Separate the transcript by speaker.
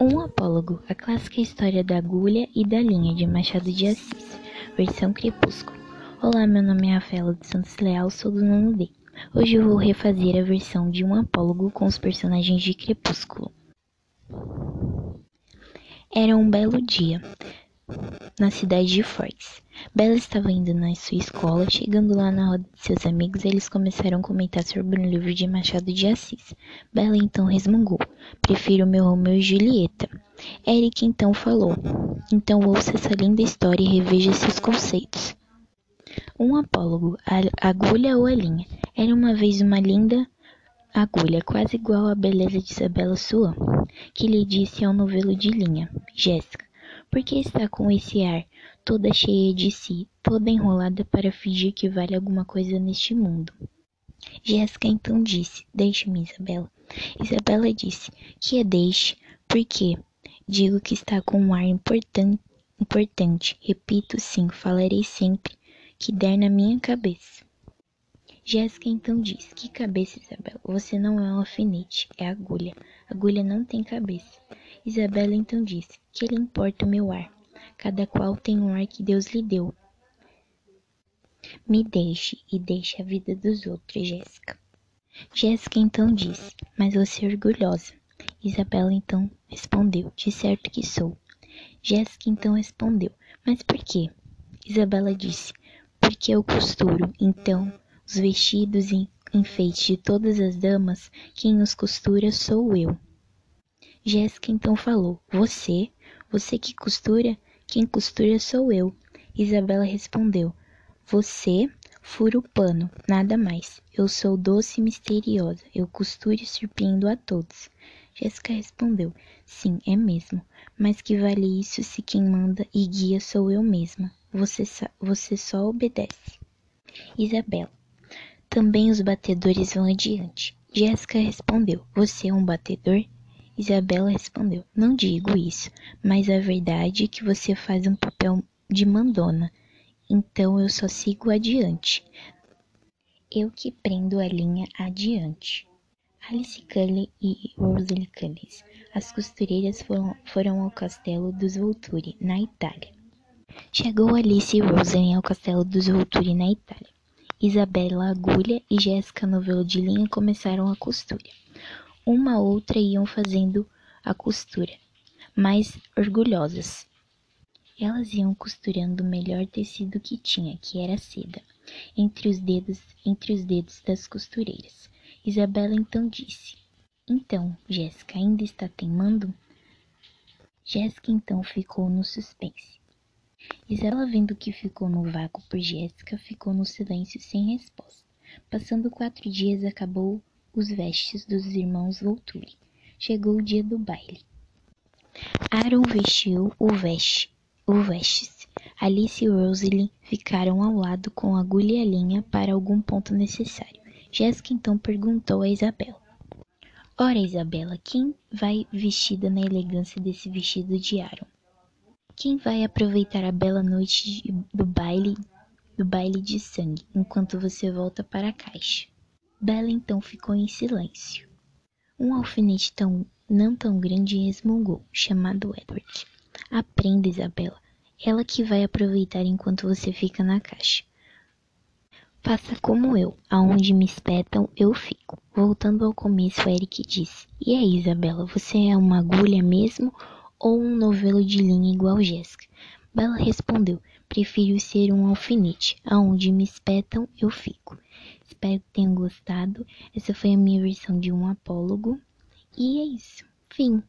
Speaker 1: Um Apólogo, a clássica história da agulha e da linha de Machado de Assis, versão Crepúsculo. Olá, meu nome é Rafaela de Santos Leal, sou do nono D. Hoje eu vou refazer a versão de um Apólogo com os personagens de Crepúsculo. Era um belo dia na cidade de Forks. Bella estava indo na sua escola, chegando lá na roda de seus amigos, eles começaram a comentar sobre um livro de Machado de Assis. Bella então resmungou: Prefiro meu Romeu e Julieta. Eric então falou: Então ouça essa linda história e reveja seus conceitos. Um apólogo, a agulha ou a linha. Era uma vez uma linda agulha, quase igual à beleza de Isabela Swan, que lhe disse ao novelo de linha: Jéssica, por que está com esse ar, toda cheia de si, toda enrolada para fingir que vale alguma coisa neste mundo? Jéssica então disse: Deixe-me, Isabela. Isabela disse: Que a deixe, porque digo que está com um ar importante. Importante, repito, sim, falarei sempre que der na minha cabeça. Jéssica então disse: Que cabeça, Isabela? Você não é um alfinete, é agulha. Agulha não tem cabeça. Isabela então disse: Que lhe importa o meu ar? Cada qual tem um ar que Deus lhe deu. Me deixe e deixe a vida dos outros, Jéssica. Jéssica então disse: Mas você é orgulhosa. Isabela então respondeu: De certo que sou. Jéssica então respondeu: Mas por quê? Isabela disse: Porque eu costuro. Então, os vestidos e enfeites de todas as damas, quem os costura sou eu. Jéssica então falou: Você? Você que costura? Quem costura sou eu. Isabela respondeu: Você fura o pano, nada mais. Eu sou doce e misteriosa. Eu costuro e surpreendo a todos. Jéssica respondeu: Sim, é mesmo. Mas que vale isso se quem manda e guia sou eu mesma? Você, você só obedece. Isabela: Também os batedores vão adiante. Jéssica respondeu: Você é um batedor? Isabela respondeu: Não digo isso, mas a verdade é que você faz um papel de mandona. Então eu só sigo adiante. Eu que prendo a linha adiante. Alice Cully e Rosalie Cully, as costureiras foram, foram ao castelo dos Volturi, na Itália. Chegou Alice e Rosalie ao castelo dos Volturi, na Itália. Isabela Agulha e Jéssica Novelo de Linha começaram a costura uma a outra iam fazendo a costura, mais orgulhosas. Elas iam costurando o melhor tecido que tinha, que era seda, entre os dedos, entre os dedos das costureiras. Isabela então disse: Então, Jéssica ainda está teimando? Jéssica então ficou no suspense. Isabela, vendo que ficou no vácuo por Jéssica, ficou no silêncio sem resposta. Passando quatro dias, acabou os vestes dos irmãos Volturi. Chegou o dia do baile. Aaron vestiu o veste, o vestes. Alice e Rosalie ficaram ao lado com agulha e a linha para algum ponto necessário. Jéssica então perguntou a Isabela. Ora, Isabela, quem vai vestida na elegância desse vestido de Aaron? Quem vai aproveitar a bela noite do baile, do baile de sangue, enquanto você volta para a caixa? Bela então ficou em silêncio. Um alfinete tão, não tão grande resmungou, chamado Edward. Aprenda, Isabela. Ela que vai aproveitar enquanto você fica na caixa. Faça como eu, aonde me espetam, eu fico. Voltando ao começo, Eric disse: E aí, Isabela, você é uma agulha mesmo ou um novelo de linha igual Jéssica? Bela respondeu: Prefiro ser um alfinete, aonde me espetam, eu fico. Espero que tenham gostado. Essa foi a minha versão de um apólogo. E é isso. Fim.